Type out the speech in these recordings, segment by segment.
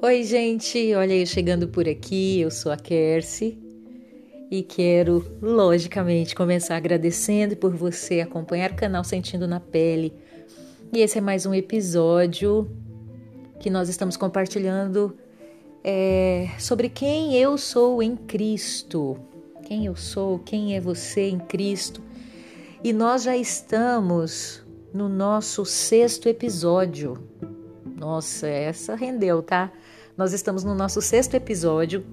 Oi, gente, olha eu chegando por aqui. Eu sou a Kersi e quero, logicamente, começar agradecendo por você acompanhar o canal Sentindo na Pele. E esse é mais um episódio que nós estamos compartilhando é, sobre quem eu sou em Cristo. Quem eu sou, quem é você em Cristo. E nós já estamos no nosso sexto episódio. Nossa, essa rendeu, tá? Nós estamos no nosso sexto episódio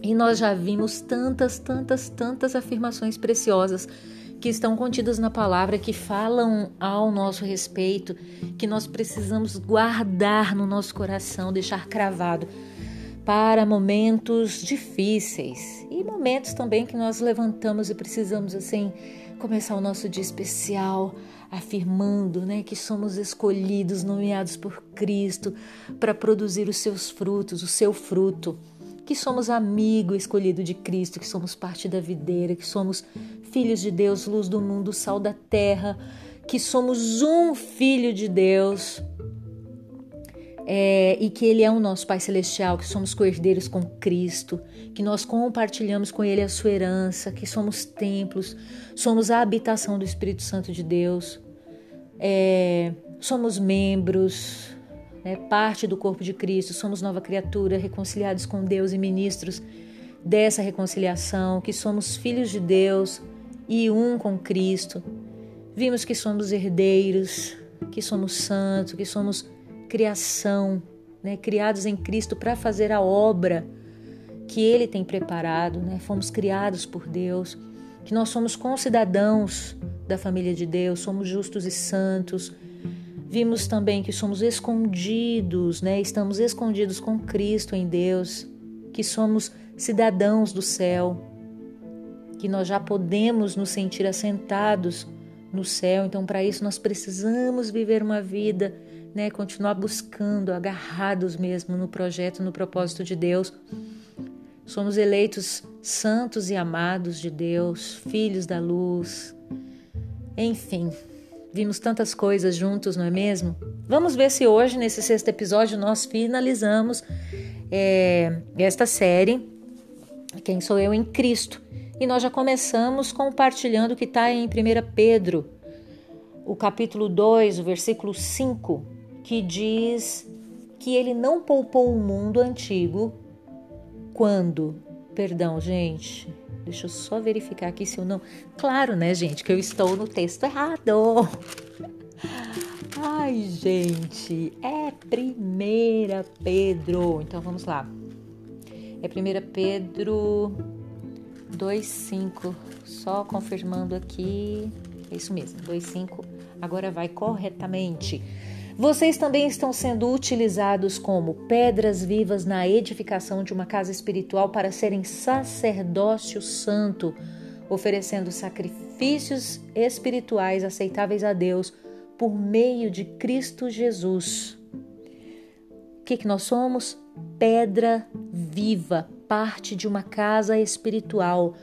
e nós já vimos tantas, tantas, tantas afirmações preciosas que estão contidas na palavra, que falam ao nosso respeito, que nós precisamos guardar no nosso coração, deixar cravado para momentos difíceis e momentos também que nós levantamos e precisamos assim começar o nosso dia especial afirmando, né, que somos escolhidos, nomeados por Cristo para produzir os seus frutos, o seu fruto, que somos amigo escolhido de Cristo, que somos parte da videira, que somos filhos de Deus, luz do mundo, sal da terra, que somos um filho de Deus, é, e que Ele é o nosso Pai Celestial, que somos cordeiros com Cristo, que nós compartilhamos com Ele a sua herança, que somos templos, somos a habitação do Espírito Santo de Deus, é, somos membros, né, parte do corpo de Cristo, somos nova criatura, reconciliados com Deus e ministros dessa reconciliação, que somos filhos de Deus e um com Cristo. Vimos que somos herdeiros, que somos santos, que somos criação, né, criados em Cristo para fazer a obra que Ele tem preparado, né? Fomos criados por Deus, que nós somos concidadãos da família de Deus, somos justos e santos. Vimos também que somos escondidos, né? Estamos escondidos com Cristo em Deus, que somos cidadãos do céu, que nós já podemos nos sentir assentados no céu. Então, para isso nós precisamos viver uma vida né, continuar buscando, agarrados mesmo no projeto, no propósito de Deus. Somos eleitos santos e amados de Deus, filhos da luz. Enfim, vimos tantas coisas juntos, não é mesmo? Vamos ver se hoje, nesse sexto episódio, nós finalizamos é, esta série, Quem Sou Eu em Cristo. E nós já começamos compartilhando o que está em 1 Pedro, o capítulo 2, o versículo 5, que diz que ele não poupou o mundo antigo quando. Perdão, gente. Deixa eu só verificar aqui se eu não. Claro, né, gente, que eu estou no texto errado. Ai, gente, é primeira Pedro. Então vamos lá. É primeira Pedro 2:5. Só confirmando aqui. É isso mesmo, 2:5. Agora vai corretamente. Vocês também estão sendo utilizados como pedras vivas na edificação de uma casa espiritual para serem sacerdócio santo, oferecendo sacrifícios espirituais aceitáveis a Deus por meio de Cristo Jesus. O que, que nós somos? Pedra viva, parte de uma casa espiritual.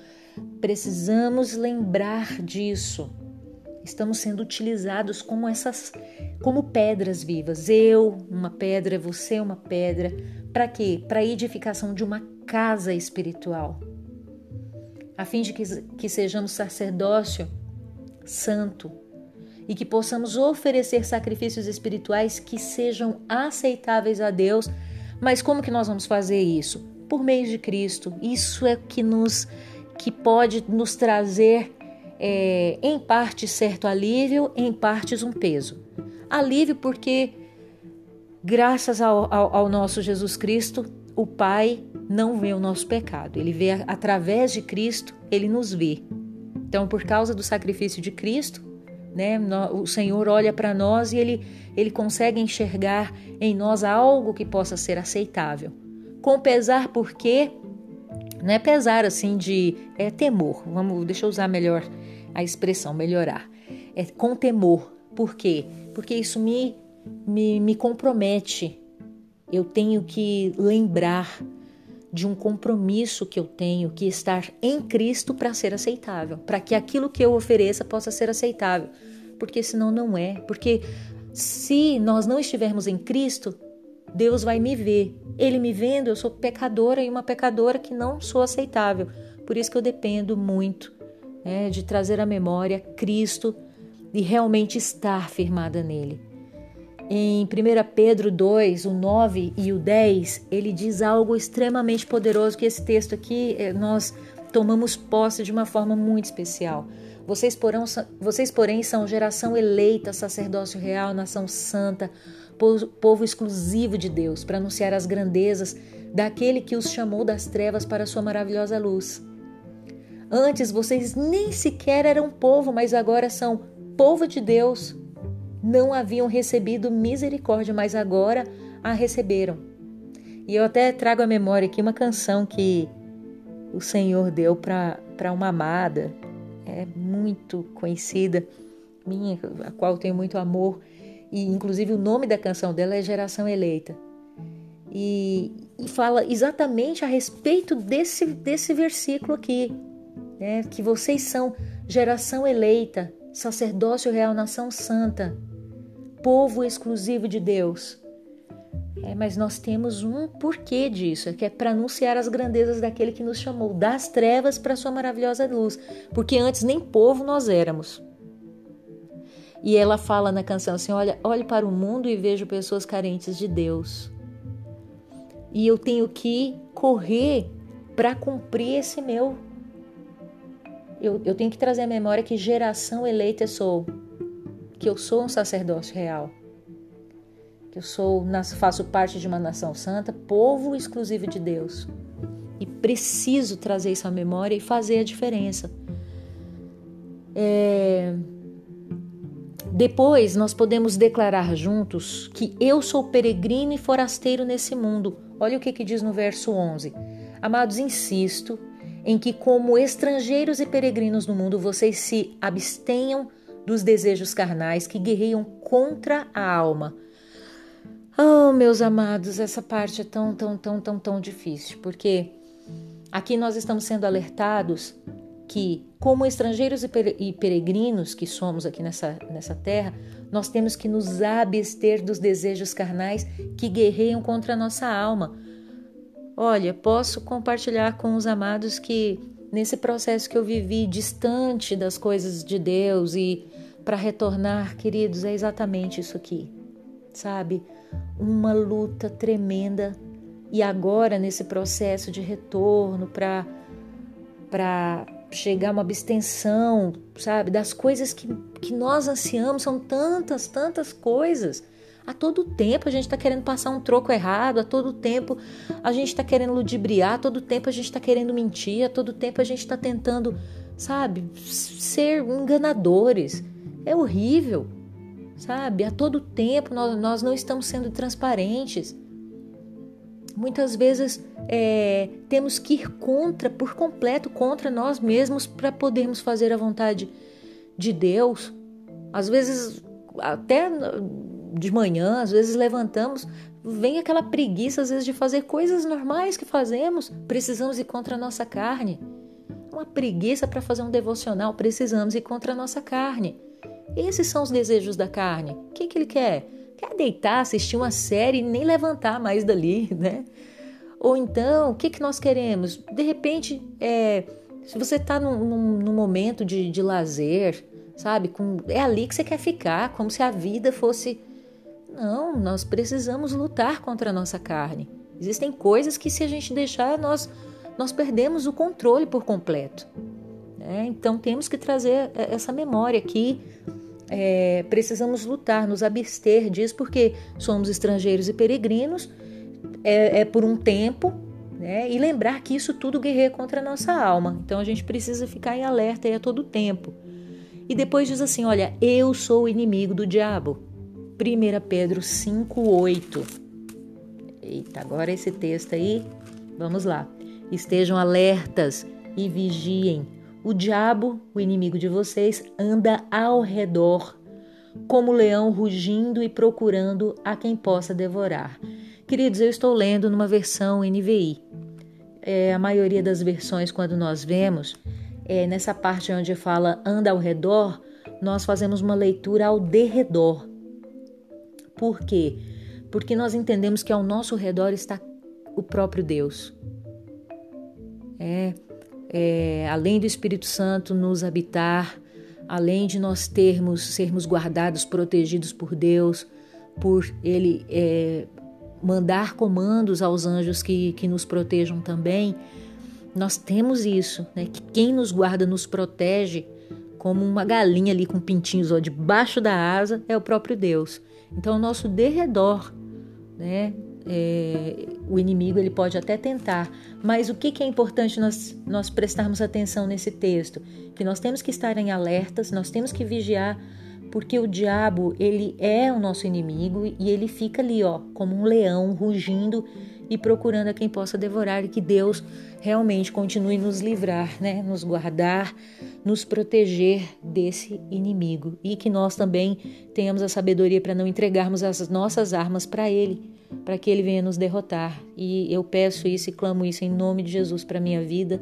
Precisamos lembrar disso. Estamos sendo utilizados como essas como pedras vivas. Eu, uma pedra, você, uma pedra. Para quê? Para a edificação de uma casa espiritual. A fim de que, que sejamos sacerdócio santo e que possamos oferecer sacrifícios espirituais que sejam aceitáveis a Deus. Mas como que nós vamos fazer isso? Por meio de Cristo. Isso é que nos que pode nos trazer é, em parte certo alívio, em partes um peso. Alívio porque, graças ao, ao, ao nosso Jesus Cristo, o Pai não vê o nosso pecado, ele vê através de Cristo, ele nos vê. Então, por causa do sacrifício de Cristo, né, o Senhor olha para nós e ele, ele consegue enxergar em nós algo que possa ser aceitável. Com pesar, porque não é pesar assim de é temor. Vamos, deixa eu usar melhor a expressão melhorar. É com temor. Por quê? Porque isso me, me, me compromete. Eu tenho que lembrar de um compromisso que eu tenho que estar em Cristo para ser aceitável, para que aquilo que eu ofereça possa ser aceitável, porque senão não é. Porque se nós não estivermos em Cristo, Deus vai me ver. Ele me vendo, eu sou pecadora e uma pecadora que não sou aceitável. Por isso que eu dependo muito né, de trazer à memória Cristo e realmente estar firmada nele. Em 1 Pedro 2, o 9 e o 10, ele diz algo extremamente poderoso que esse texto aqui eh, nós tomamos posse de uma forma muito especial. Vocês, porão, vocês, porém, são geração eleita, sacerdócio real, nação santa, povo exclusivo de Deus, para anunciar as grandezas daquele que os chamou das trevas para a sua maravilhosa luz. Antes vocês nem sequer eram povo, mas agora são povo de Deus. Não haviam recebido misericórdia, mas agora a receberam. E eu até trago à memória aqui uma canção que o Senhor deu para uma amada, é muito conhecida, minha, a qual tenho muito amor, e inclusive o nome da canção dela é Geração Eleita. E, e fala exatamente a respeito desse, desse versículo aqui, né? que vocês são geração eleita, sacerdócio real, nação santa, povo exclusivo de Deus. É, mas nós temos um porquê disso, que é para anunciar as grandezas daquele que nos chamou das trevas para sua maravilhosa luz, porque antes nem povo nós éramos. E ela fala na canção assim: olha, olhe para o mundo e vejo pessoas carentes de Deus. E eu tenho que correr para cumprir esse meu. Eu, eu tenho que trazer à memória que geração eleita sou, que eu sou um sacerdócio real eu sou, faço parte de uma nação santa, povo exclusivo de Deus. E preciso trazer isso à memória e fazer a diferença. É... Depois nós podemos declarar juntos que eu sou peregrino e forasteiro nesse mundo. Olha o que, que diz no verso 11. Amados, insisto em que, como estrangeiros e peregrinos no mundo, vocês se abstenham dos desejos carnais que guerreiam contra a alma Oh, meus amados, essa parte é tão, tão, tão, tão, tão difícil, porque aqui nós estamos sendo alertados que, como estrangeiros e peregrinos que somos aqui nessa, nessa terra, nós temos que nos abster dos desejos carnais que guerreiam contra a nossa alma. Olha, posso compartilhar com os amados que nesse processo que eu vivi distante das coisas de Deus e para retornar, queridos, é exatamente isso aqui, sabe? uma luta tremenda e agora nesse processo de retorno para para chegar a uma abstenção, sabe, das coisas que, que nós ansiamos, são tantas, tantas coisas. A todo tempo a gente está querendo passar um troco errado, a todo tempo a gente está querendo ludibriar, a todo tempo a gente está querendo mentir, a todo tempo a gente está tentando, sabe, ser enganadores. É horrível sabe? A todo tempo nós, nós não estamos sendo transparentes. Muitas vezes é, temos que ir contra, por completo, contra nós mesmos para podermos fazer a vontade de Deus. Às vezes, até de manhã, às vezes levantamos, vem aquela preguiça, às vezes, de fazer coisas normais que fazemos. Precisamos ir contra a nossa carne. Uma preguiça para fazer um devocional, precisamos ir contra a nossa carne. Esses são os desejos da carne. O que, que ele quer? Quer deitar, assistir uma série e nem levantar mais dali, né? Ou então, o que, que nós queremos? De repente, é, se você está num, num, num, momento de, de lazer, sabe? Com, é ali que você quer ficar, como se a vida fosse. Não, nós precisamos lutar contra a nossa carne. Existem coisas que, se a gente deixar, nós, nós perdemos o controle por completo. Né? Então, temos que trazer essa memória aqui é, precisamos lutar, nos abster disso, porque somos estrangeiros e peregrinos, é, é por um tempo, né? e lembrar que isso tudo guerreia contra a nossa alma. Então a gente precisa ficar em alerta a todo tempo. E depois diz assim: Olha, eu sou o inimigo do diabo. 1 Pedro 5,8. Eita, agora esse texto aí, vamos lá. Estejam alertas e vigiem o diabo, o inimigo de vocês, anda ao redor, como leão rugindo e procurando a quem possa devorar. Queridos, eu estou lendo numa versão NVI. É, a maioria das versões, quando nós vemos, é, nessa parte onde fala anda ao redor, nós fazemos uma leitura ao derredor. Por quê? porque nós entendemos que ao nosso redor está o próprio Deus. É, é, além do Espírito Santo nos habitar, além de nós termos sermos guardados, protegidos por Deus, por Ele é, mandar comandos aos anjos que, que nos protejam também, nós temos isso, né? Que quem nos guarda nos protege como uma galinha ali com pintinhos ó, debaixo da asa é o próprio Deus. Então, o nosso derredor, né? É, o inimigo ele pode até tentar, mas o que, que é importante nós, nós prestarmos atenção nesse texto? Que nós temos que estar em alertas, nós temos que vigiar, porque o diabo ele é o nosso inimigo e ele fica ali, ó, como um leão rugindo e procurando a quem possa devorar e que Deus realmente continue nos livrar, né, nos guardar, nos proteger desse inimigo e que nós também tenhamos a sabedoria para não entregarmos as nossas armas para ele, para que ele venha nos derrotar. E eu peço isso e clamo isso em nome de Jesus para minha vida,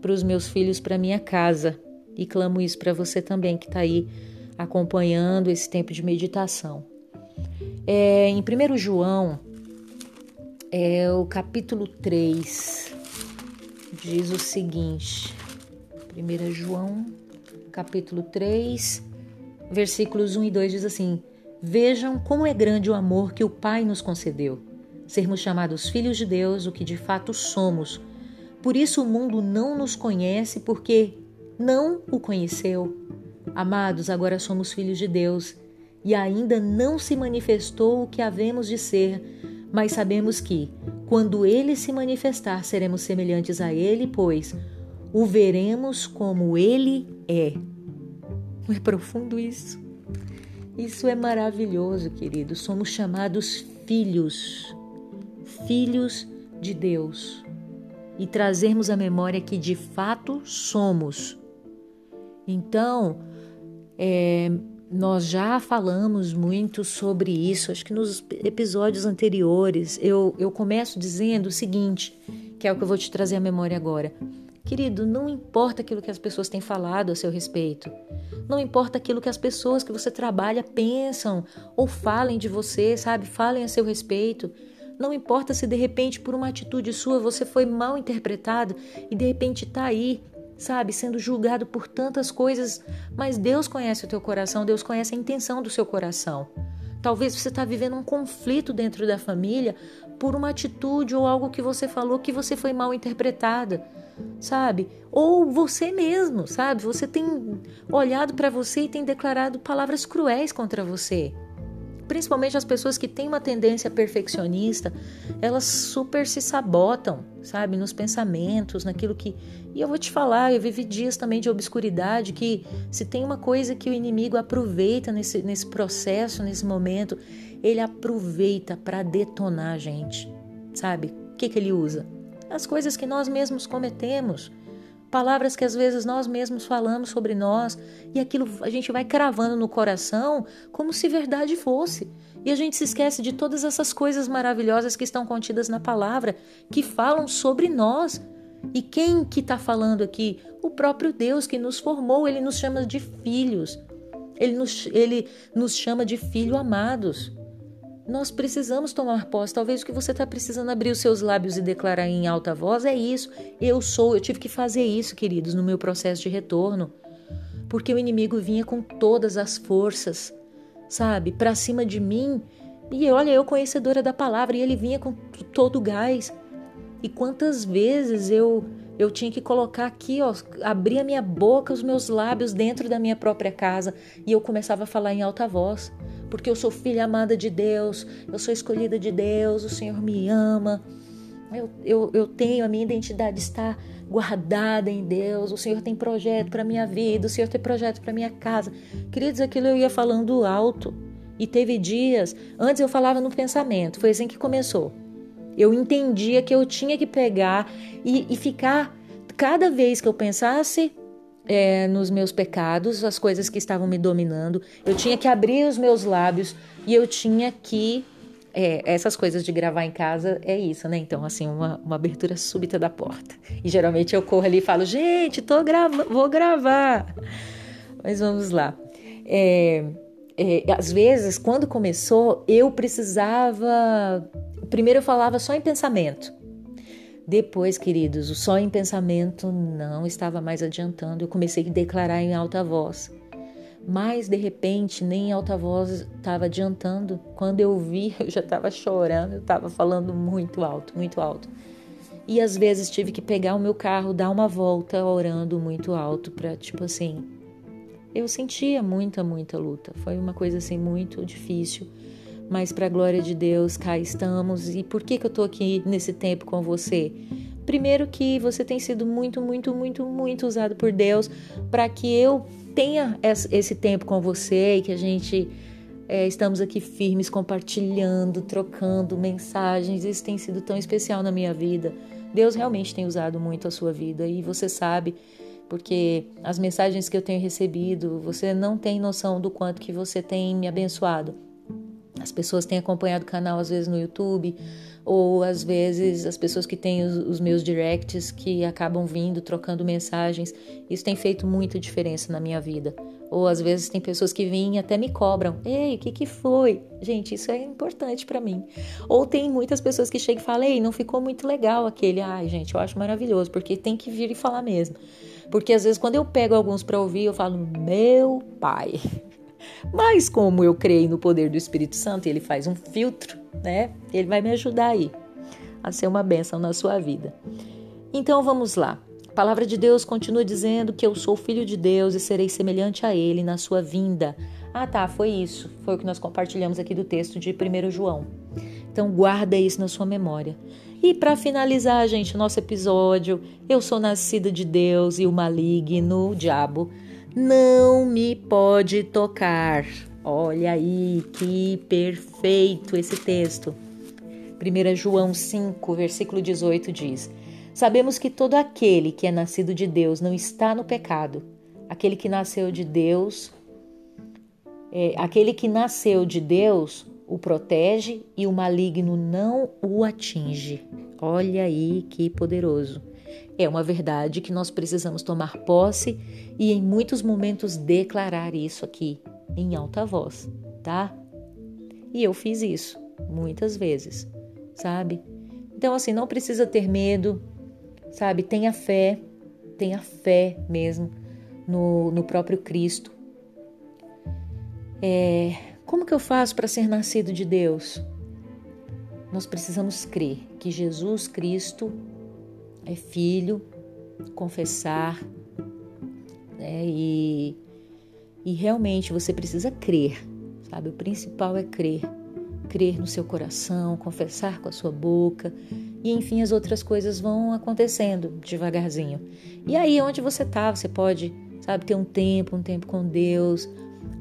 para os meus filhos, para minha casa e clamo isso para você também que está aí acompanhando esse tempo de meditação. É, em 1 João, é, o capítulo 3 diz o seguinte: 1 João, capítulo 3, versículos 1 e 2 diz assim: Vejam como é grande o amor que o Pai nos concedeu, sermos chamados filhos de Deus, o que de fato somos. Por isso o mundo não nos conhece, porque não o conheceu. Amados, agora somos filhos de Deus e ainda não se manifestou o que havemos de ser, mas sabemos que, quando ele se manifestar, seremos semelhantes a ele, pois o veremos como ele é. Não é profundo isso? Isso é maravilhoso, querido. Somos chamados filhos, filhos de Deus. E trazermos a memória que de fato somos. Então, é, nós já falamos muito sobre isso, acho que nos episódios anteriores. Eu, eu começo dizendo o seguinte, que é o que eu vou te trazer à memória agora. Querido, não importa aquilo que as pessoas têm falado a seu respeito. Não importa aquilo que as pessoas que você trabalha pensam ou falem de você, sabe? Falem a seu respeito. Não importa se de repente por uma atitude sua você foi mal interpretado e de repente está aí sabe, sendo julgado por tantas coisas, mas Deus conhece o teu coração, Deus conhece a intenção do seu coração. Talvez você está vivendo um conflito dentro da família por uma atitude ou algo que você falou que você foi mal interpretada, sabe? Ou você mesmo, sabe? Você tem olhado para você e tem declarado palavras cruéis contra você principalmente as pessoas que têm uma tendência perfeccionista, elas super se sabotam, sabe, nos pensamentos, naquilo que. E eu vou te falar, eu vivi dias também de obscuridade que se tem uma coisa que o inimigo aproveita nesse, nesse processo, nesse momento, ele aproveita para detonar a gente, sabe? O que, que ele usa? As coisas que nós mesmos cometemos palavras que às vezes nós mesmos falamos sobre nós e aquilo a gente vai cravando no coração como se verdade fosse. E a gente se esquece de todas essas coisas maravilhosas que estão contidas na palavra, que falam sobre nós. E quem que está falando aqui? O próprio Deus que nos formou, ele nos chama de filhos. Ele nos, ele nos chama de filho amados. Nós precisamos tomar posse. Talvez o que você está precisando abrir os seus lábios e declarar em alta voz é isso. Eu sou, eu tive que fazer isso, queridos, no meu processo de retorno. Porque o inimigo vinha com todas as forças, sabe, para cima de mim. E olha, eu conhecedora da palavra, e ele vinha com todo o gás. E quantas vezes eu eu tinha que colocar aqui, ó, abrir a minha boca, os meus lábios dentro da minha própria casa, e eu começava a falar em alta voz porque eu sou filha amada de Deus, eu sou escolhida de Deus, o Senhor me ama, eu, eu, eu tenho, a minha identidade está guardada em Deus, o Senhor tem projeto para minha vida, o Senhor tem projeto para minha casa. Queridos, aquilo eu ia falando alto. E teve dias, antes eu falava no pensamento, foi assim que começou. Eu entendia que eu tinha que pegar e, e ficar, cada vez que eu pensasse é, nos meus pecados, as coisas que estavam me dominando. Eu tinha que abrir os meus lábios e eu tinha que. É, essas coisas de gravar em casa é isso, né? Então, assim, uma, uma abertura súbita da porta. E geralmente eu corro ali e falo, gente, tô grava vou gravar. Mas vamos lá. É, é, às vezes, quando começou, eu precisava. Primeiro eu falava só em pensamento. Depois, queridos, o só em pensamento não estava mais adiantando. Eu comecei a declarar em alta voz. Mas de repente, nem em alta voz estava adiantando. Quando eu vi, eu já estava chorando, eu estava falando muito alto, muito alto. E às vezes tive que pegar o meu carro, dar uma volta orando muito alto para tipo assim. Eu sentia muita, muita luta. Foi uma coisa assim muito difícil. Mas para a glória de Deus, cá estamos. E por que que eu tô aqui nesse tempo com você? Primeiro que você tem sido muito, muito, muito, muito usado por Deus para que eu tenha esse tempo com você e que a gente é, estamos aqui firmes, compartilhando, trocando mensagens. Isso tem sido tão especial na minha vida. Deus realmente tem usado muito a sua vida e você sabe, porque as mensagens que eu tenho recebido, você não tem noção do quanto que você tem me abençoado. As pessoas têm acompanhado o canal às vezes no YouTube, ou às vezes as pessoas que têm os, os, meus directs que acabam vindo, trocando mensagens. Isso tem feito muita diferença na minha vida. Ou às vezes tem pessoas que vêm e até me cobram: Ei, o que, que foi? Gente, isso é importante para mim. Ou tem muitas pessoas que chegam e falam: Ei, não ficou muito legal aquele. Ai, gente, eu acho maravilhoso, porque tem que vir e falar mesmo. Porque às vezes quando eu pego alguns para ouvir, eu falo: Meu pai. Mas como eu creio no poder do Espírito Santo, ele faz um filtro, né? Ele vai me ajudar aí a ser uma bênção na sua vida. Então vamos lá. A palavra de Deus continua dizendo que eu sou filho de Deus e serei semelhante a ele na sua vinda. Ah, tá, foi isso. Foi o que nós compartilhamos aqui do texto de 1 João. Então guarda isso na sua memória. E para finalizar, gente, nosso episódio, eu sou nascida de Deus e o maligno, o diabo, não me pode tocar. Olha aí que perfeito esse texto. 1 João 5, versículo 18 diz: Sabemos que todo aquele que é nascido de Deus não está no pecado. Aquele que nasceu de Deus, é, aquele que nasceu de Deus o protege e o maligno não o atinge. Olha aí que poderoso. É uma verdade que nós precisamos tomar posse e em muitos momentos declarar isso aqui em alta voz, tá? E eu fiz isso muitas vezes, sabe? Então, assim, não precisa ter medo, sabe? Tenha fé, tenha fé mesmo no, no próprio Cristo. É, como que eu faço para ser nascido de Deus? Nós precisamos crer que Jesus Cristo é filho, confessar, né? E, e realmente você precisa crer, sabe? O principal é crer. Crer no seu coração, confessar com a sua boca, e enfim as outras coisas vão acontecendo devagarzinho. E aí, onde você tá, você pode, sabe, ter um tempo, um tempo com Deus.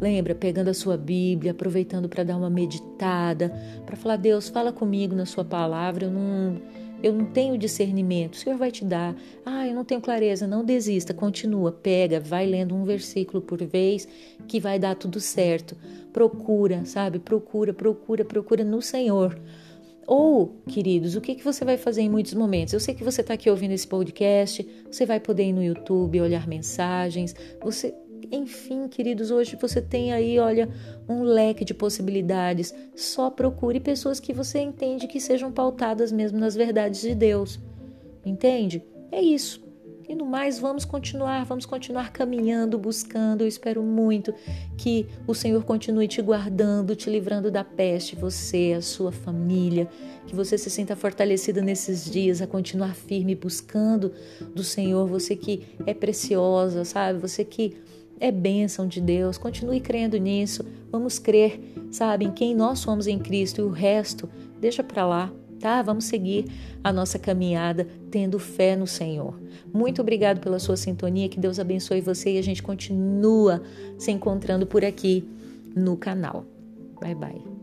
Lembra, pegando a sua Bíblia, aproveitando para dar uma meditada, para falar: Deus, fala comigo na Sua palavra. Eu não eu não tenho discernimento, o Senhor vai te dar. Ah, eu não tenho clareza, não desista, continua, pega, vai lendo um versículo por vez que vai dar tudo certo. Procura, sabe? Procura, procura, procura no Senhor. Ou, queridos, o que, que você vai fazer em muitos momentos? Eu sei que você está aqui ouvindo esse podcast, você vai poder ir no YouTube, olhar mensagens, você enfim, queridos, hoje você tem aí, olha, um leque de possibilidades. Só procure pessoas que você entende que sejam pautadas mesmo nas verdades de Deus. Entende? É isso. E no mais, vamos continuar, vamos continuar caminhando, buscando. Eu espero muito que o Senhor continue te guardando, te livrando da peste, você, a sua família, que você se sinta fortalecida nesses dias a continuar firme buscando do Senhor, você que é preciosa, sabe? Você que é bênção de Deus. Continue crendo nisso. Vamos crer, sabe, em quem nós somos em Cristo e o resto deixa para lá, tá? Vamos seguir a nossa caminhada tendo fé no Senhor. Muito obrigado pela sua sintonia. Que Deus abençoe você e a gente continua se encontrando por aqui no canal. Bye bye.